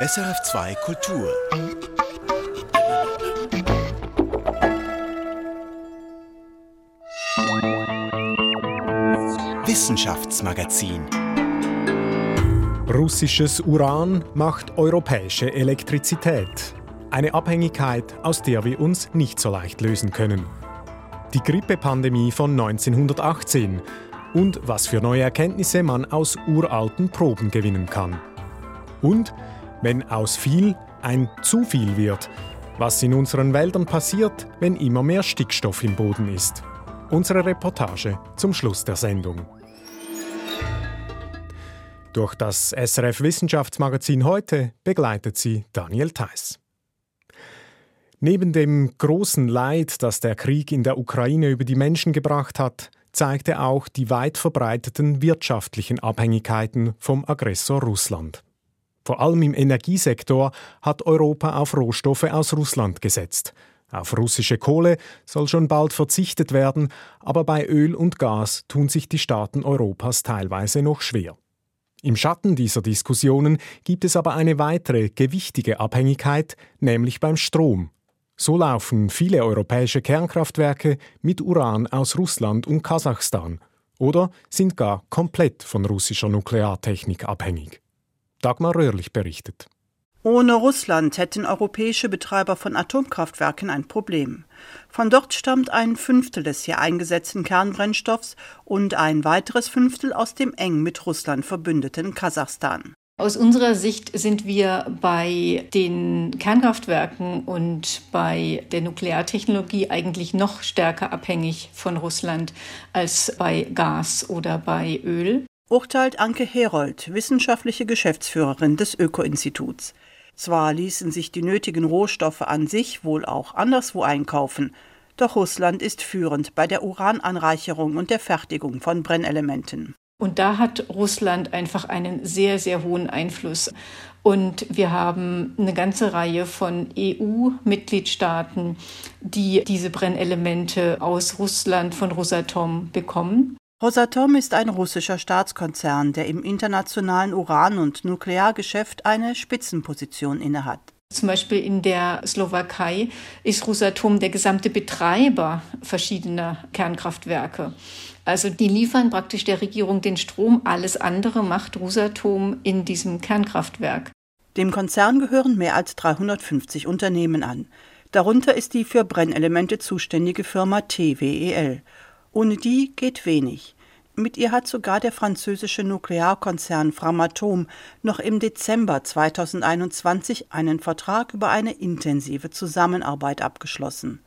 SRF2 Kultur. Wissenschaftsmagazin. Russisches Uran macht europäische Elektrizität. Eine Abhängigkeit, aus der wir uns nicht so leicht lösen können. Die Grippepandemie von 1918 und was für neue Erkenntnisse man aus uralten Proben gewinnen kann. Und wenn aus viel ein zu viel wird, was in unseren Wäldern passiert, wenn immer mehr Stickstoff im Boden ist. Unsere Reportage zum Schluss der Sendung. Durch das SRF Wissenschaftsmagazin heute begleitet sie Daniel Theiss. Neben dem großen Leid, das der Krieg in der Ukraine über die Menschen gebracht hat, zeigte auch die weit verbreiteten wirtschaftlichen Abhängigkeiten vom Aggressor Russland. Vor allem im Energiesektor hat Europa auf Rohstoffe aus Russland gesetzt. Auf russische Kohle soll schon bald verzichtet werden, aber bei Öl und Gas tun sich die Staaten Europas teilweise noch schwer. Im Schatten dieser Diskussionen gibt es aber eine weitere gewichtige Abhängigkeit, nämlich beim Strom. So laufen viele europäische Kernkraftwerke mit Uran aus Russland und Kasachstan oder sind gar komplett von russischer Nukleartechnik abhängig. Dagmar Röhrlich berichtet. Ohne Russland hätten europäische Betreiber von Atomkraftwerken ein Problem. Von dort stammt ein Fünftel des hier eingesetzten Kernbrennstoffs und ein weiteres Fünftel aus dem eng mit Russland verbündeten Kasachstan. Aus unserer Sicht sind wir bei den Kernkraftwerken und bei der Nukleartechnologie eigentlich noch stärker abhängig von Russland als bei Gas oder bei Öl urteilt Anke Herold, wissenschaftliche Geschäftsführerin des Öko-Instituts. Zwar ließen sich die nötigen Rohstoffe an sich wohl auch anderswo einkaufen, doch Russland ist führend bei der Urananreicherung und der Fertigung von Brennelementen. Und da hat Russland einfach einen sehr, sehr hohen Einfluss. Und wir haben eine ganze Reihe von EU-Mitgliedstaaten, die diese Brennelemente aus Russland von Rosatom bekommen. Rosatom ist ein russischer Staatskonzern, der im internationalen Uran- und Nukleargeschäft eine Spitzenposition innehat. Zum Beispiel in der Slowakei ist Rosatom der gesamte Betreiber verschiedener Kernkraftwerke. Also die liefern praktisch der Regierung den Strom, alles andere macht Rosatom in diesem Kernkraftwerk. Dem Konzern gehören mehr als 350 Unternehmen an. Darunter ist die für Brennelemente zuständige Firma TWEL. Ohne die geht wenig. Mit ihr hat sogar der französische Nuklearkonzern Framatome noch im Dezember 2021 einen Vertrag über eine intensive Zusammenarbeit abgeschlossen.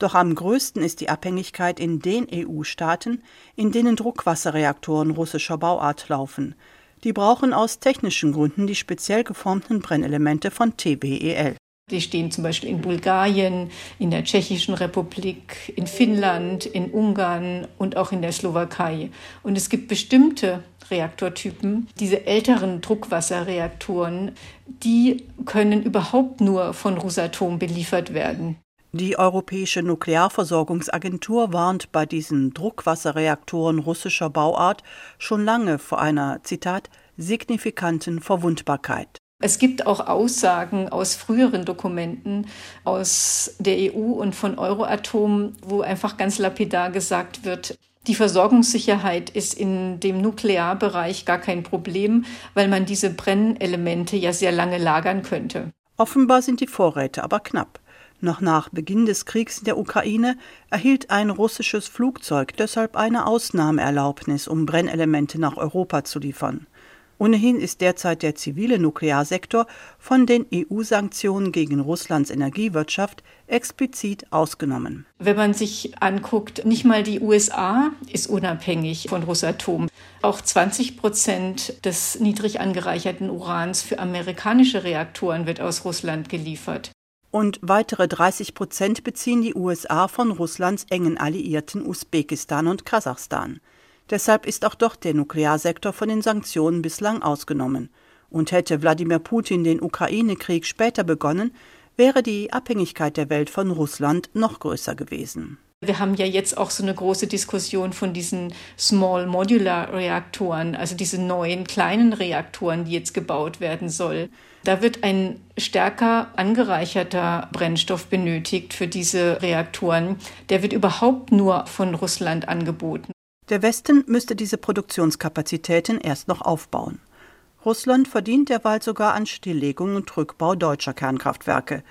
Doch am größten ist die Abhängigkeit in den EU-Staaten, in denen Druckwasserreaktoren russischer Bauart laufen. Die brauchen aus technischen Gründen die speziell geformten Brennelemente von TBEL. Die stehen zum Beispiel in Bulgarien, in der Tschechischen Republik, in Finnland, in Ungarn und auch in der Slowakei. Und es gibt bestimmte Reaktortypen, diese älteren Druckwasserreaktoren, die können überhaupt nur von Rosatom beliefert werden. Die Europäische Nuklearversorgungsagentur warnt bei diesen Druckwasserreaktoren russischer Bauart schon lange vor einer, Zitat, signifikanten Verwundbarkeit. Es gibt auch Aussagen aus früheren Dokumenten aus der EU und von Euroatom, wo einfach ganz lapidar gesagt wird, die Versorgungssicherheit ist in dem Nuklearbereich gar kein Problem, weil man diese Brennelemente ja sehr lange lagern könnte. Offenbar sind die Vorräte aber knapp. Noch nach Beginn des Kriegs in der Ukraine erhielt ein russisches Flugzeug deshalb eine Ausnahmeerlaubnis, um Brennelemente nach Europa zu liefern. Ohnehin ist derzeit der zivile Nuklearsektor von den EU-Sanktionen gegen Russlands Energiewirtschaft explizit ausgenommen. Wenn man sich anguckt, nicht mal die USA ist unabhängig von Rosatom. Auch 20 Prozent des niedrig angereicherten Urans für amerikanische Reaktoren wird aus Russland geliefert. Und weitere 30 Prozent beziehen die USA von Russlands engen Alliierten Usbekistan und Kasachstan. Deshalb ist auch dort der Nuklearsektor von den Sanktionen bislang ausgenommen. Und hätte Wladimir Putin den Ukraine-Krieg später begonnen, wäre die Abhängigkeit der Welt von Russland noch größer gewesen. Wir haben ja jetzt auch so eine große Diskussion von diesen Small Modular Reaktoren, also diese neuen kleinen Reaktoren, die jetzt gebaut werden sollen. Da wird ein stärker angereicherter Brennstoff benötigt für diese Reaktoren. Der wird überhaupt nur von Russland angeboten. Der Westen müsste diese Produktionskapazitäten erst noch aufbauen. Russland verdient derweil sogar an Stilllegung und Rückbau deutscher Kernkraftwerke.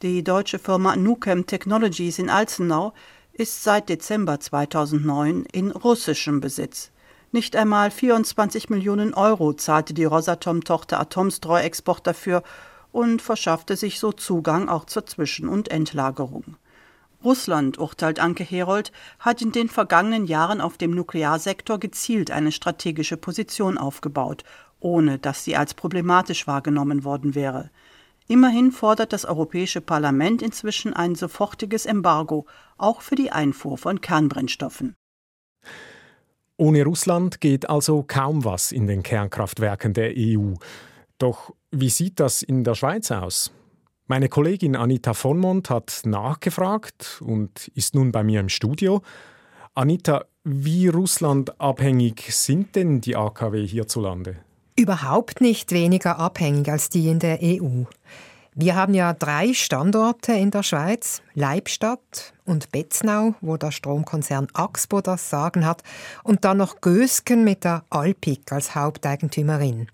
Die deutsche Firma Nuchem Technologies in Alzenau ist seit Dezember 2009 in russischem Besitz. Nicht einmal 24 Millionen Euro zahlte die Rosatom-Tochter Atomstreu-Export dafür und verschaffte sich so Zugang auch zur Zwischen- und Endlagerung. Russland, urteilt Anke Herold, hat in den vergangenen Jahren auf dem Nuklearsektor gezielt eine strategische Position aufgebaut, ohne dass sie als problematisch wahrgenommen worden wäre. Immerhin fordert das Europäische Parlament inzwischen ein sofortiges Embargo, auch für die Einfuhr von Kernbrennstoffen. Ohne Russland geht also kaum was in den Kernkraftwerken der EU. Doch wie sieht das in der Schweiz aus? Meine Kollegin Anita Vonmont hat nachgefragt und ist nun bei mir im Studio. Anita, wie russlandabhängig sind denn die AKW hierzulande? Überhaupt nicht weniger abhängig als die in der EU. Wir haben ja drei Standorte in der Schweiz, Leibstadt und Betznau, wo der Stromkonzern Axpo das Sagen hat, und dann noch Gösgen mit der Alpic als Haupteigentümerin.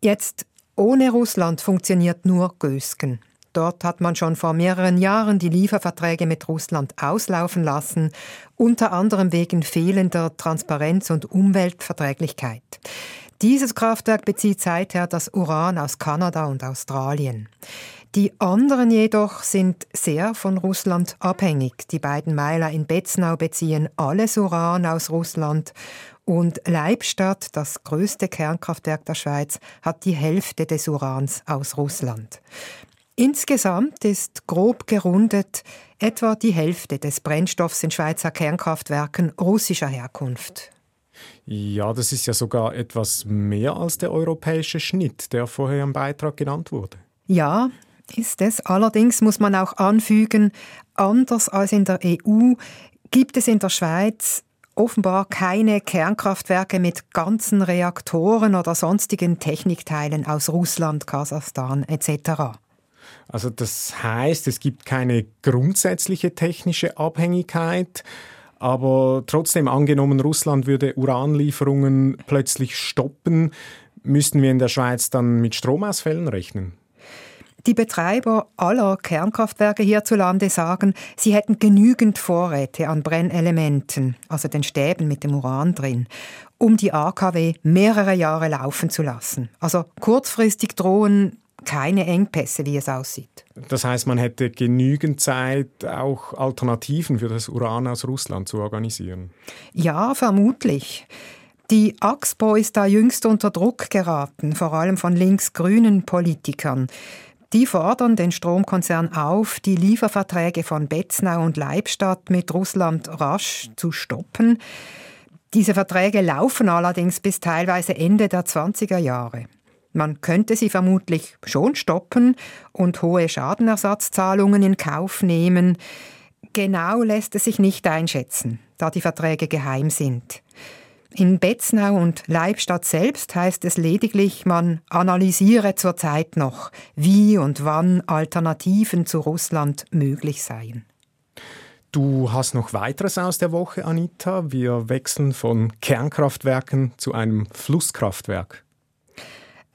Jetzt ohne Russland funktioniert nur Gösgen. Dort hat man schon vor mehreren Jahren die Lieferverträge mit Russland auslaufen lassen, unter anderem wegen fehlender Transparenz und Umweltverträglichkeit. Dieses Kraftwerk bezieht seither das Uran aus Kanada und Australien. Die anderen jedoch sind sehr von Russland abhängig. Die beiden Meiler in Betznau beziehen alles Uran aus Russland und Leibstadt, das größte Kernkraftwerk der Schweiz, hat die Hälfte des Urans aus Russland. Insgesamt ist grob gerundet etwa die Hälfte des Brennstoffs in Schweizer Kernkraftwerken russischer Herkunft. Ja, das ist ja sogar etwas mehr als der europäische Schnitt, der vorher im Beitrag genannt wurde. Ja, ist es. Allerdings muss man auch anfügen, anders als in der EU gibt es in der Schweiz offenbar keine Kernkraftwerke mit ganzen Reaktoren oder sonstigen Technikteilen aus Russland, Kasachstan etc. Also das heißt, es gibt keine grundsätzliche technische Abhängigkeit, aber trotzdem angenommen, Russland würde Uranlieferungen plötzlich stoppen, müssten wir in der Schweiz dann mit Stromausfällen rechnen? Die Betreiber aller Kernkraftwerke hierzulande sagen, sie hätten genügend Vorräte an Brennelementen, also den Stäben mit dem Uran drin, um die AKW mehrere Jahre laufen zu lassen. Also kurzfristig drohen keine Engpässe, wie es aussieht. Das heißt, man hätte genügend Zeit, auch Alternativen für das Uran aus Russland zu organisieren? Ja, vermutlich. Die Axpo ist da jüngst unter Druck geraten, vor allem von links-grünen Politikern. Die fordern den Stromkonzern auf, die Lieferverträge von Betznau und Leibstadt mit Russland rasch zu stoppen. Diese Verträge laufen allerdings bis teilweise Ende der 20er Jahre. Man könnte sie vermutlich schon stoppen und hohe Schadenersatzzahlungen in Kauf nehmen. Genau lässt es sich nicht einschätzen, da die Verträge geheim sind. In Betznau und Leibstadt selbst heißt es lediglich, man analysiere zurzeit noch, wie und wann Alternativen zu Russland möglich seien. Du hast noch weiteres aus der Woche, Anita. Wir wechseln von Kernkraftwerken zu einem Flusskraftwerk.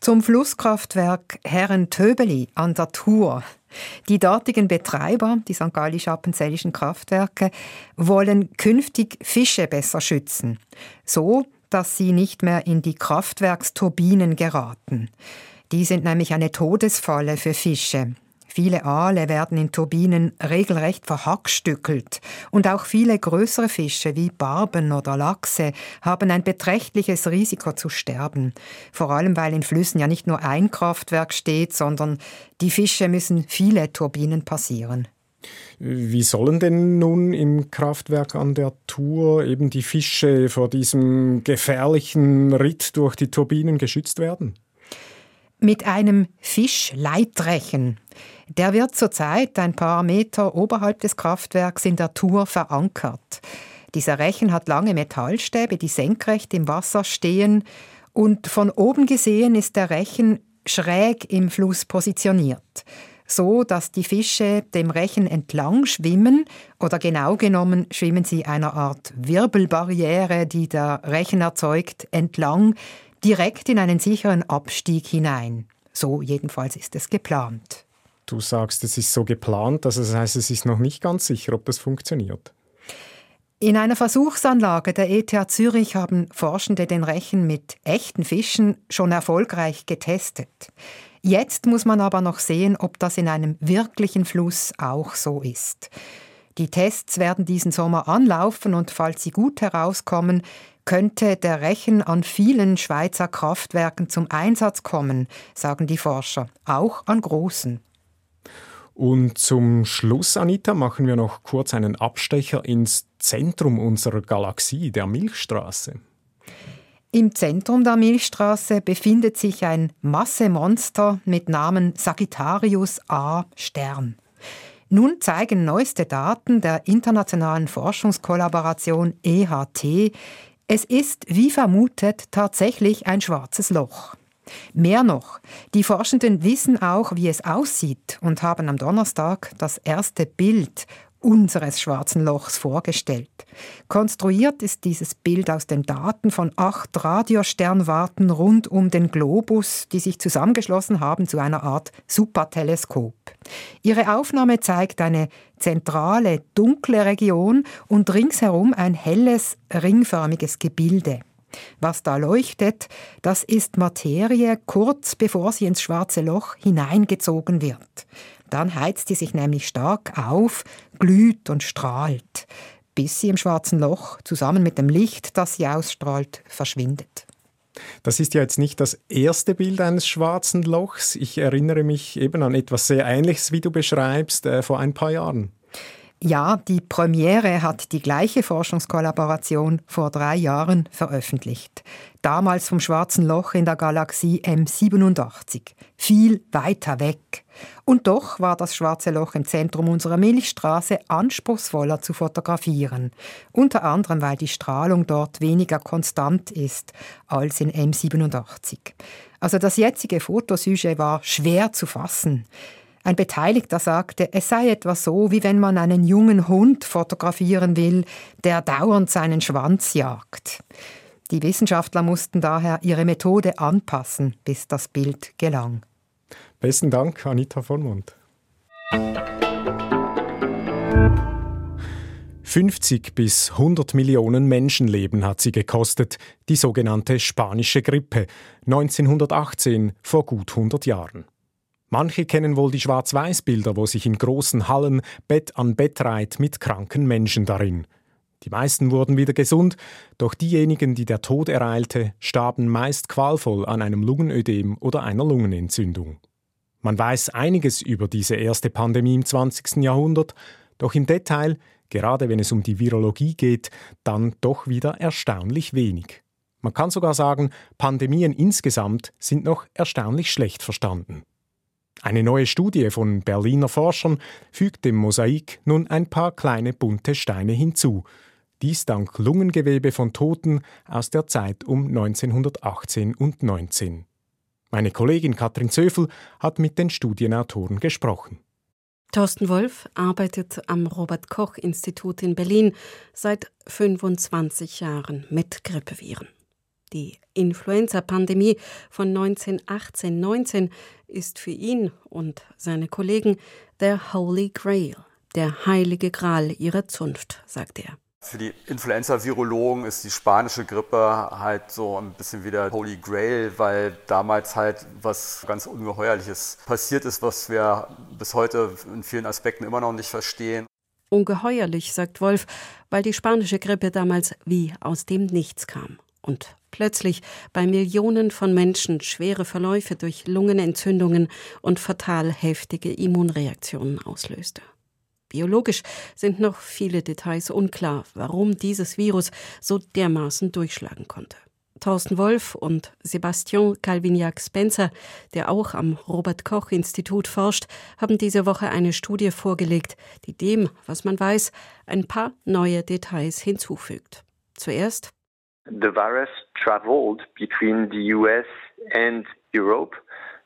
Zum Flusskraftwerk Herrentöbeli an der Tour. Die dortigen Betreiber, die St. Gallisch-Appenzellischen Kraftwerke, wollen künftig Fische besser schützen, so dass sie nicht mehr in die Kraftwerksturbinen geraten. Die sind nämlich eine Todesfalle für Fische. Viele Aale werden in Turbinen regelrecht verhackstückelt und auch viele größere Fische wie Barben oder Lachse haben ein beträchtliches Risiko zu sterben. Vor allem, weil in Flüssen ja nicht nur ein Kraftwerk steht, sondern die Fische müssen viele Turbinen passieren. Wie sollen denn nun im Kraftwerk an der Tour eben die Fische vor diesem gefährlichen Ritt durch die Turbinen geschützt werden? Mit einem Fischleitrechen. Der wird zurzeit ein paar Meter oberhalb des Kraftwerks in der Tour verankert. Dieser Rechen hat lange Metallstäbe, die senkrecht im Wasser stehen, und von oben gesehen ist der Rechen schräg im Fluss positioniert, so dass die Fische dem Rechen entlang schwimmen oder genau genommen schwimmen sie einer Art Wirbelbarriere, die der Rechen erzeugt, entlang direkt in einen sicheren Abstieg hinein. So jedenfalls ist es geplant. Du sagst, es ist so geplant, also das heißt, es ist noch nicht ganz sicher, ob das funktioniert. In einer Versuchsanlage der ETH Zürich haben Forschende den Rechen mit echten Fischen schon erfolgreich getestet. Jetzt muss man aber noch sehen, ob das in einem wirklichen Fluss auch so ist. Die Tests werden diesen Sommer anlaufen und falls sie gut herauskommen, könnte der Rechen an vielen Schweizer Kraftwerken zum Einsatz kommen, sagen die Forscher, auch an großen. Und zum Schluss, Anita, machen wir noch kurz einen Abstecher ins Zentrum unserer Galaxie, der Milchstraße. Im Zentrum der Milchstraße befindet sich ein Massemonster mit Namen Sagittarius A Stern. Nun zeigen neueste Daten der internationalen Forschungskollaboration EHT, es ist, wie vermutet, tatsächlich ein schwarzes Loch. Mehr noch, die Forschenden wissen auch, wie es aussieht und haben am Donnerstag das erste Bild unseres schwarzen Lochs vorgestellt. Konstruiert ist dieses Bild aus den Daten von acht Radiosternwarten rund um den Globus, die sich zusammengeschlossen haben zu einer Art Superteleskop. Ihre Aufnahme zeigt eine zentrale, dunkle Region und ringsherum ein helles, ringförmiges Gebilde. Was da leuchtet, das ist Materie kurz bevor sie ins schwarze Loch hineingezogen wird. Dann heizt sie sich nämlich stark auf, glüht und strahlt, bis sie im schwarzen Loch zusammen mit dem Licht, das sie ausstrahlt, verschwindet. Das ist ja jetzt nicht das erste Bild eines schwarzen Lochs. Ich erinnere mich eben an etwas sehr Ähnliches, wie du beschreibst, äh, vor ein paar Jahren. Ja, die Premiere hat die gleiche Forschungskollaboration vor drei Jahren veröffentlicht. Damals vom Schwarzen Loch in der Galaxie M87. Viel weiter weg. Und doch war das Schwarze Loch im Zentrum unserer Milchstraße anspruchsvoller zu fotografieren. Unter anderem, weil die Strahlung dort weniger konstant ist als in M87. Also das jetzige Fotosujet war schwer zu fassen. Ein Beteiligter sagte, es sei etwa so, wie wenn man einen jungen Hund fotografieren will, der dauernd seinen Schwanz jagt. Die Wissenschaftler mussten daher ihre Methode anpassen, bis das Bild gelang. Besten Dank, Anita Vollmond. 50 bis 100 Millionen Menschenleben hat sie gekostet, die sogenannte spanische Grippe, 1918, vor gut 100 Jahren. Manche kennen wohl die Schwarz-Weiß-Bilder, wo sich in großen Hallen Bett an Bett reiht mit kranken Menschen darin. Die meisten wurden wieder gesund, doch diejenigen, die der Tod ereilte, starben meist qualvoll an einem Lungenödem oder einer Lungenentzündung. Man weiß einiges über diese erste Pandemie im 20. Jahrhundert, doch im Detail, gerade wenn es um die Virologie geht, dann doch wieder erstaunlich wenig. Man kann sogar sagen, Pandemien insgesamt sind noch erstaunlich schlecht verstanden. Eine neue Studie von Berliner Forschern fügt dem Mosaik nun ein paar kleine bunte Steine hinzu. Dies dank Lungengewebe von Toten aus der Zeit um 1918 und 19. Meine Kollegin Katrin Zöfel hat mit den Studienautoren gesprochen. Thorsten Wolf arbeitet am Robert Koch Institut in Berlin seit 25 Jahren mit Grippeviren. Die Influenza-Pandemie von 1918-19 ist für ihn und seine Kollegen der Holy Grail, der heilige Gral ihrer Zunft, sagt er. Für die Influenza-Virologen ist die spanische Grippe halt so ein bisschen wie der Holy Grail, weil damals halt was ganz Ungeheuerliches passiert ist, was wir bis heute in vielen Aspekten immer noch nicht verstehen. Ungeheuerlich, sagt Wolf, weil die spanische Grippe damals wie aus dem Nichts kam und plötzlich bei Millionen von Menschen schwere Verläufe durch Lungenentzündungen und fatal heftige Immunreaktionen auslöste. Biologisch sind noch viele Details unklar, warum dieses Virus so dermaßen durchschlagen konnte. Thorsten Wolf und Sebastian Calvignac-Spencer, der auch am Robert-Koch-Institut forscht, haben diese Woche eine Studie vorgelegt, die dem, was man weiß, ein paar neue Details hinzufügt. Zuerst The virus traveled between the US and Europe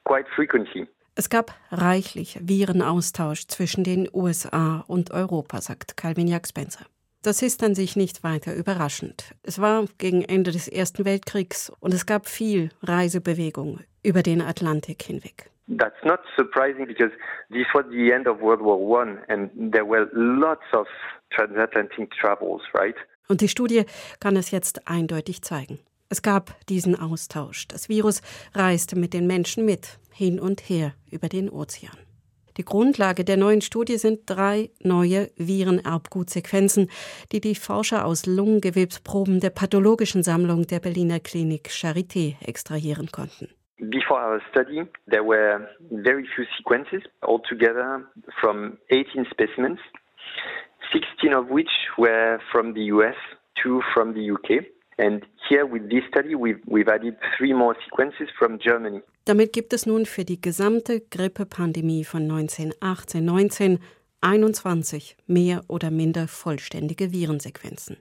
quite frequently. Es gab reichlich Virenaustausch zwischen den USA und Europa, sagt Calvin Spencer. Das ist an sich nicht weiter überraschend. Es war gegen Ende des Ersten Weltkriegs und es gab viel Reisebewegung über den Atlantik hinweg. That's not surprising because this was the end of World War One and there were lots of transatlantic travels, right? Und die Studie kann es jetzt eindeutig zeigen. Es gab diesen Austausch. Das Virus reiste mit den Menschen mit, hin und her über den Ozean. Die Grundlage der neuen Studie sind drei neue Virenerbgutsequenzen, die die Forscher aus Lungengewebsproben der pathologischen Sammlung der Berliner Klinik Charité extrahieren konnten. Before our study, there were very few sequences, altogether from 18 specimens, 16 of which were from the US, two from the UK. And here with this study, we've, we've added three more sequences from Germany. Damit gibt es nun für die gesamte Grippepandemie von 1918-19 21 mehr oder minder vollständige Virensequenzen.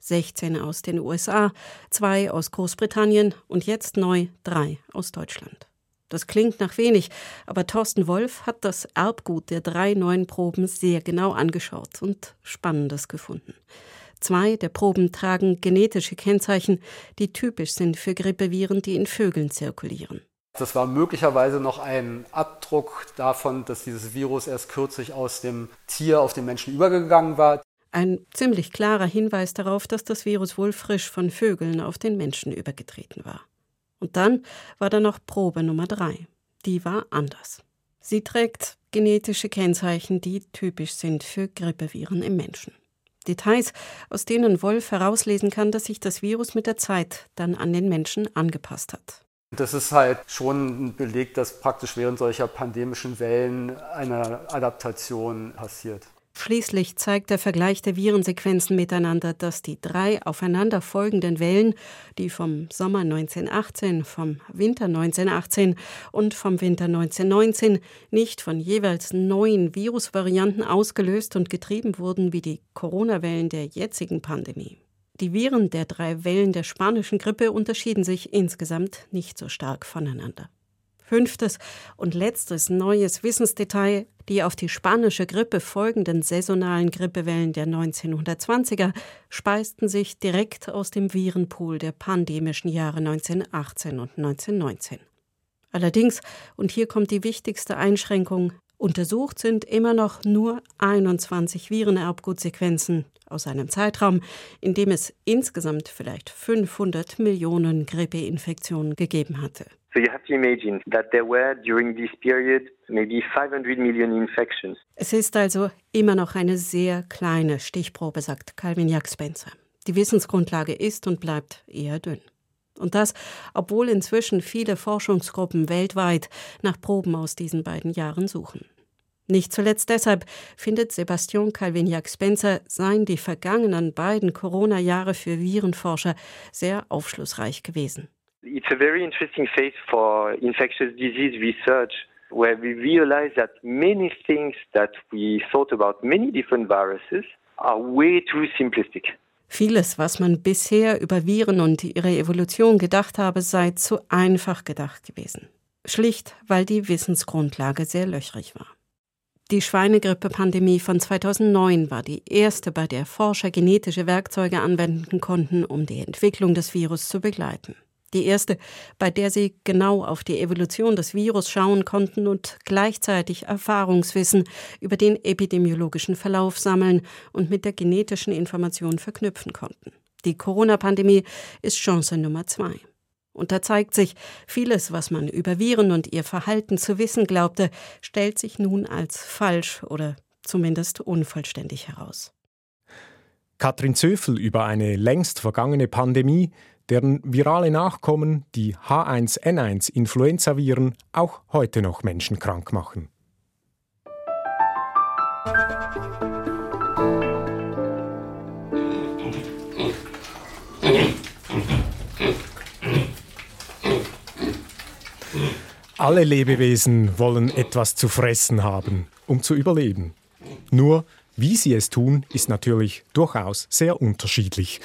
16 aus den USA, zwei aus Großbritannien und jetzt neu drei aus Deutschland. Das klingt nach wenig, aber Thorsten Wolf hat das Erbgut der drei neuen Proben sehr genau angeschaut und Spannendes gefunden. Zwei der Proben tragen genetische Kennzeichen, die typisch sind für Grippeviren, die in Vögeln zirkulieren. Das war möglicherweise noch ein Abdruck davon, dass dieses Virus erst kürzlich aus dem Tier auf den Menschen übergegangen war. Ein ziemlich klarer Hinweis darauf, dass das Virus wohl frisch von Vögeln auf den Menschen übergetreten war. Und dann war da noch Probe Nummer drei. Die war anders. Sie trägt genetische Kennzeichen, die typisch sind für Grippeviren im Menschen. Details, aus denen Wolf herauslesen kann, dass sich das Virus mit der Zeit dann an den Menschen angepasst hat. Das ist halt schon ein Beleg, dass praktisch während solcher pandemischen Wellen eine Adaptation passiert. Schließlich zeigt der Vergleich der Virensequenzen miteinander, dass die drei aufeinander folgenden Wellen, die vom Sommer 1918, vom Winter 1918 und vom Winter 1919 nicht von jeweils neuen Virusvarianten ausgelöst und getrieben wurden wie die Corona-Wellen der jetzigen Pandemie. Die Viren der drei Wellen der spanischen Grippe unterschieden sich insgesamt nicht so stark voneinander. Fünftes und letztes neues Wissensdetail, die auf die spanische Grippe folgenden saisonalen Grippewellen der 1920er speisten sich direkt aus dem Virenpool der pandemischen Jahre 1918 und 1919. Allerdings, und hier kommt die wichtigste Einschränkung, untersucht sind immer noch nur 21 Virenerbgutsequenzen aus einem Zeitraum, in dem es insgesamt vielleicht 500 Millionen Grippeinfektionen gegeben hatte. So you have to imagine that there were during this period maybe 500 million infections. Es ist also immer noch eine sehr kleine Stichprobe, sagt Calvin Jack Spencer. Die Wissensgrundlage ist und bleibt eher dünn. Und das, obwohl inzwischen viele Forschungsgruppen weltweit nach Proben aus diesen beiden Jahren suchen. Nicht zuletzt deshalb findet Sebastian Calvignac Spencer seien die vergangenen beiden Corona-Jahre für Virenforscher sehr aufschlussreich gewesen. It's a very interesting phase for infectious disease research where we realize that many things that we thought about many different viruses are way too simplistic. Vieles, was man bisher über Viren und ihre Evolution gedacht habe, sei zu einfach gedacht gewesen. Schlicht, weil die Wissensgrundlage sehr löchrig war. Die Schweinegrippe-Pandemie von 2009 war die erste, bei der Forscher genetische Werkzeuge anwenden konnten, um die Entwicklung des Virus zu begleiten. Die erste, bei der sie genau auf die Evolution des Virus schauen konnten und gleichzeitig Erfahrungswissen über den epidemiologischen Verlauf sammeln und mit der genetischen Information verknüpfen konnten. Die Corona-Pandemie ist Chance Nummer zwei. Und da zeigt sich, vieles, was man über Viren und ihr Verhalten zu wissen glaubte, stellt sich nun als falsch oder zumindest unvollständig heraus. Katrin Zöfel über eine längst vergangene Pandemie, deren virale Nachkommen, die H1N1-Influenzaviren, auch heute noch Menschen krank machen. Alle Lebewesen wollen etwas zu fressen haben, um zu überleben. Nur, wie sie es tun, ist natürlich durchaus sehr unterschiedlich.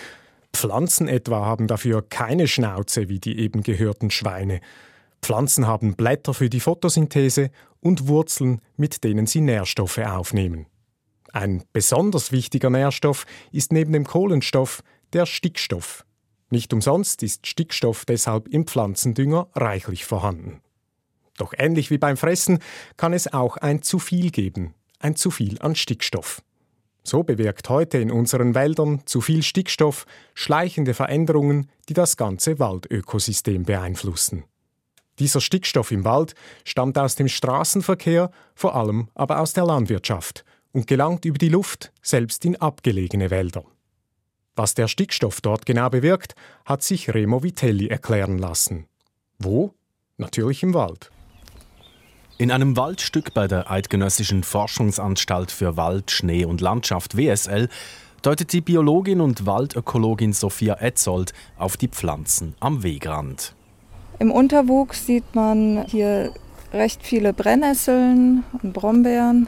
Pflanzen etwa haben dafür keine Schnauze wie die eben gehörten Schweine. Pflanzen haben Blätter für die Photosynthese und Wurzeln, mit denen sie Nährstoffe aufnehmen. Ein besonders wichtiger Nährstoff ist neben dem Kohlenstoff der Stickstoff. Nicht umsonst ist Stickstoff deshalb im Pflanzendünger reichlich vorhanden. Doch ähnlich wie beim Fressen kann es auch ein zu viel geben, ein zu viel an Stickstoff. So bewirkt heute in unseren Wäldern zu viel Stickstoff schleichende Veränderungen, die das ganze Waldökosystem beeinflussen. Dieser Stickstoff im Wald stammt aus dem Straßenverkehr, vor allem aber aus der Landwirtschaft und gelangt über die Luft selbst in abgelegene Wälder. Was der Stickstoff dort genau bewirkt, hat sich Remo Vitelli erklären lassen. Wo? Natürlich im Wald. In einem Waldstück bei der Eidgenössischen Forschungsanstalt für Wald, Schnee und Landschaft WSL deutet die Biologin und Waldökologin Sophia Etzold auf die Pflanzen am Wegrand. Im Unterwuchs sieht man hier recht viele Brennnesseln und Brombeeren,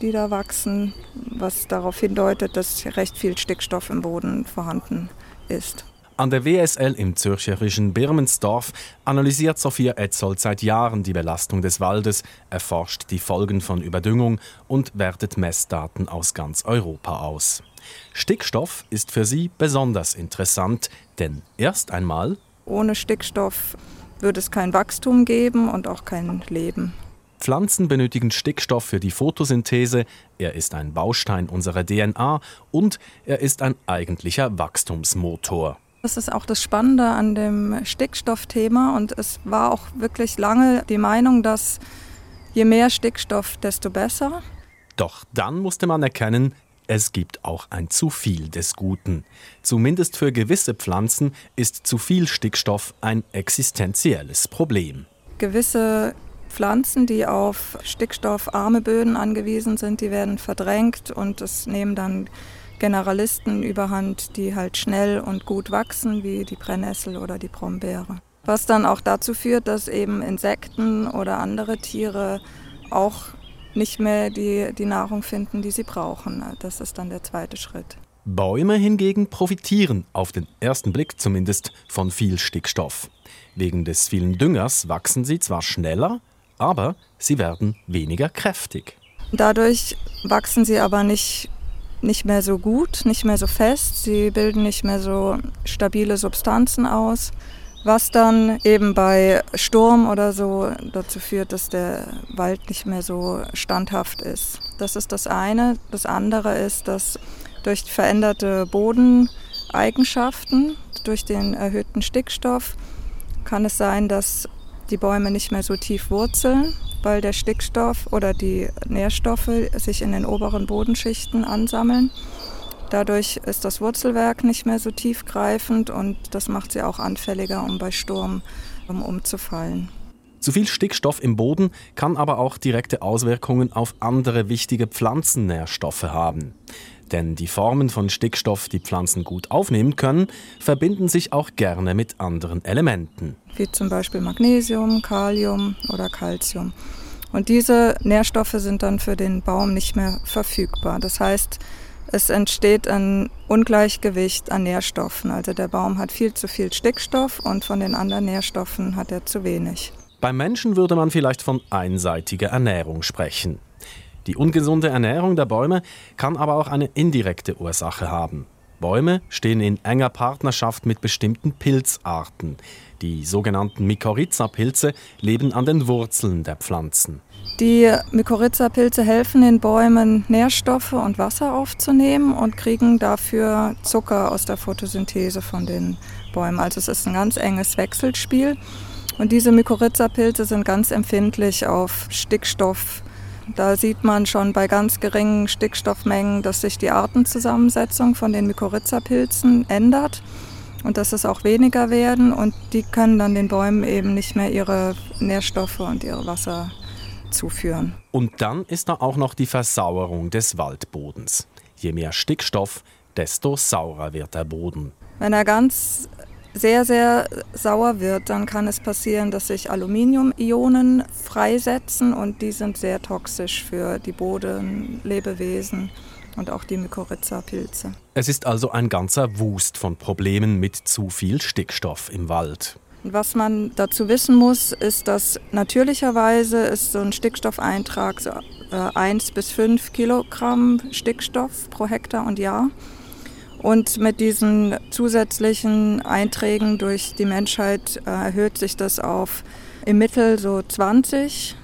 die da wachsen, was darauf hindeutet, dass recht viel Stickstoff im Boden vorhanden ist. An der WSL im zürcherischen Birmensdorf analysiert Sophia Etzold seit Jahren die Belastung des Waldes, erforscht die Folgen von Überdüngung und wertet Messdaten aus ganz Europa aus. Stickstoff ist für sie besonders interessant, denn erst einmal ohne Stickstoff würde es kein Wachstum geben und auch kein Leben. Pflanzen benötigen Stickstoff für die Photosynthese, er ist ein Baustein unserer DNA und er ist ein eigentlicher Wachstumsmotor. Das ist auch das Spannende an dem Stickstoffthema und es war auch wirklich lange die Meinung, dass je mehr Stickstoff, desto besser. Doch dann musste man erkennen, es gibt auch ein zu viel des Guten. Zumindest für gewisse Pflanzen ist zu viel Stickstoff ein existenzielles Problem. Gewisse Pflanzen, die auf stickstoffarme Böden angewiesen sind, die werden verdrängt und es nehmen dann Generalisten überhand, die halt schnell und gut wachsen, wie die Brennnessel oder die Brombeere. Was dann auch dazu führt, dass eben Insekten oder andere Tiere auch nicht mehr die, die Nahrung finden, die sie brauchen. Das ist dann der zweite Schritt. Bäume hingegen profitieren, auf den ersten Blick zumindest, von viel Stickstoff. Wegen des vielen Düngers wachsen sie zwar schneller, aber sie werden weniger kräftig. Dadurch wachsen sie aber nicht nicht mehr so gut, nicht mehr so fest. Sie bilden nicht mehr so stabile Substanzen aus, was dann eben bei Sturm oder so dazu führt, dass der Wald nicht mehr so standhaft ist. Das ist das eine. Das andere ist, dass durch veränderte Bodeneigenschaften, durch den erhöhten Stickstoff, kann es sein, dass die Bäume nicht mehr so tief wurzeln, weil der Stickstoff oder die Nährstoffe sich in den oberen Bodenschichten ansammeln. Dadurch ist das Wurzelwerk nicht mehr so tiefgreifend und das macht sie auch anfälliger, um bei Sturm umzufallen. Zu viel Stickstoff im Boden kann aber auch direkte Auswirkungen auf andere wichtige Pflanzennährstoffe haben. Denn die Formen von Stickstoff, die Pflanzen gut aufnehmen können, verbinden sich auch gerne mit anderen Elementen. Wie zum Beispiel Magnesium, Kalium oder Calcium. Und diese Nährstoffe sind dann für den Baum nicht mehr verfügbar. Das heißt, es entsteht ein Ungleichgewicht an Nährstoffen. Also der Baum hat viel zu viel Stickstoff und von den anderen Nährstoffen hat er zu wenig. Beim Menschen würde man vielleicht von einseitiger Ernährung sprechen. Die ungesunde Ernährung der Bäume kann aber auch eine indirekte Ursache haben. Bäume stehen in enger Partnerschaft mit bestimmten Pilzarten. Die sogenannten Mykorrhiza-Pilze leben an den Wurzeln der Pflanzen. Die Mykorrhiza-Pilze helfen den Bäumen, Nährstoffe und Wasser aufzunehmen und kriegen dafür Zucker aus der Photosynthese von den Bäumen. Also es ist ein ganz enges Wechselspiel. Und diese Mykorrhiza-Pilze sind ganz empfindlich auf Stickstoff, da sieht man schon bei ganz geringen Stickstoffmengen, dass sich die Artenzusammensetzung von den Mykorrhiza-Pilzen ändert und dass es auch weniger werden und die können dann den Bäumen eben nicht mehr ihre Nährstoffe und ihre Wasser zuführen. Und dann ist da auch noch die Versauerung des Waldbodens. Je mehr Stickstoff, desto saurer wird der Boden. Wenn er ganz sehr, sehr sauer wird, dann kann es passieren, dass sich Aluminium-Ionen freisetzen und die sind sehr toxisch für die Bodenlebewesen und auch die Mykorrhiza-Pilze. Es ist also ein ganzer Wust von Problemen mit zu viel Stickstoff im Wald. Was man dazu wissen muss, ist, dass natürlicherweise ist so ein Stickstoffeintrag so 1 äh, bis 5 Kilogramm Stickstoff pro Hektar und Jahr. Und mit diesen zusätzlichen Einträgen durch die Menschheit äh, erhöht sich das auf im Mittel so 20,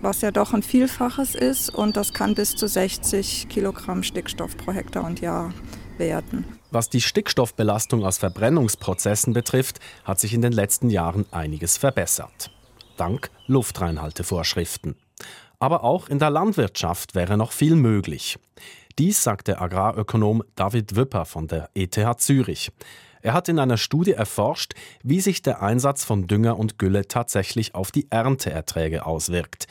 was ja doch ein Vielfaches ist. Und das kann bis zu 60 Kilogramm Stickstoff pro Hektar und Jahr werden. Was die Stickstoffbelastung aus Verbrennungsprozessen betrifft, hat sich in den letzten Jahren einiges verbessert. Dank Luftreinhaltevorschriften. Aber auch in der Landwirtschaft wäre noch viel möglich. Dies sagt der Agrarökonom David Wüpper von der ETH Zürich. Er hat in einer Studie erforscht, wie sich der Einsatz von Dünger und Gülle tatsächlich auf die Ernteerträge auswirkt.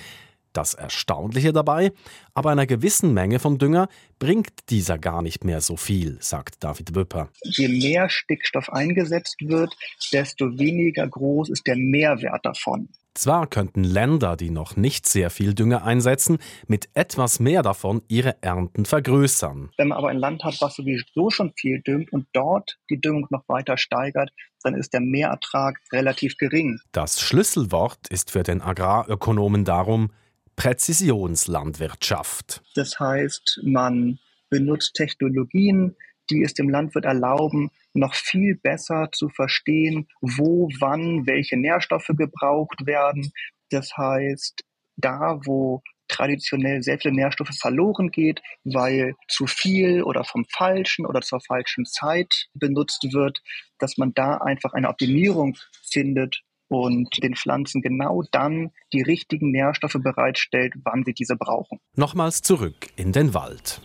Das Erstaunliche dabei, aber einer gewissen Menge von Dünger bringt dieser gar nicht mehr so viel, sagt David Wüpper. Je mehr Stickstoff eingesetzt wird, desto weniger groß ist der Mehrwert davon. Zwar könnten Länder, die noch nicht sehr viel Dünger einsetzen, mit etwas mehr davon ihre Ernten vergrößern. Wenn man aber ein Land hat, was sowieso schon viel düngt und dort die Düngung noch weiter steigert, dann ist der Mehrertrag relativ gering. Das Schlüsselwort ist für den Agrarökonomen darum Präzisionslandwirtschaft. Das heißt, man benutzt Technologien, die es dem Landwirt erlauben, noch viel besser zu verstehen, wo, wann, welche Nährstoffe gebraucht werden. Das heißt, da, wo traditionell sehr viele Nährstoffe verloren geht, weil zu viel oder vom falschen oder zur falschen Zeit benutzt wird, dass man da einfach eine Optimierung findet und den Pflanzen genau dann die richtigen Nährstoffe bereitstellt, wann sie diese brauchen. Nochmals zurück in den Wald.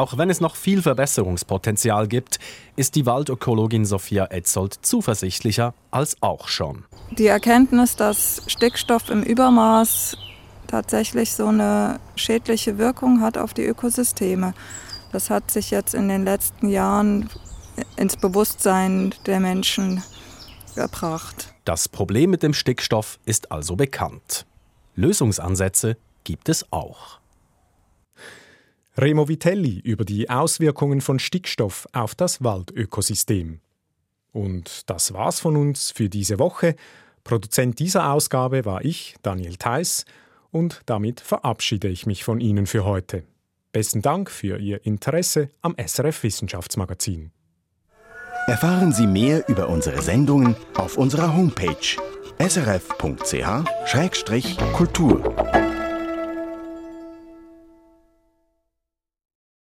Auch wenn es noch viel Verbesserungspotenzial gibt, ist die Waldökologin Sophia Etzold zuversichtlicher als auch schon. Die Erkenntnis, dass Stickstoff im Übermaß tatsächlich so eine schädliche Wirkung hat auf die Ökosysteme, das hat sich jetzt in den letzten Jahren ins Bewusstsein der Menschen gebracht. Das Problem mit dem Stickstoff ist also bekannt. Lösungsansätze gibt es auch. Remo Vitelli über die Auswirkungen von Stickstoff auf das Waldökosystem. Und das war's von uns für diese Woche. Produzent dieser Ausgabe war ich, Daniel Theiss, und damit verabschiede ich mich von Ihnen für heute. Besten Dank für Ihr Interesse am SRF Wissenschaftsmagazin. Erfahren Sie mehr über unsere Sendungen auf unserer Homepage srf.ch-kultur.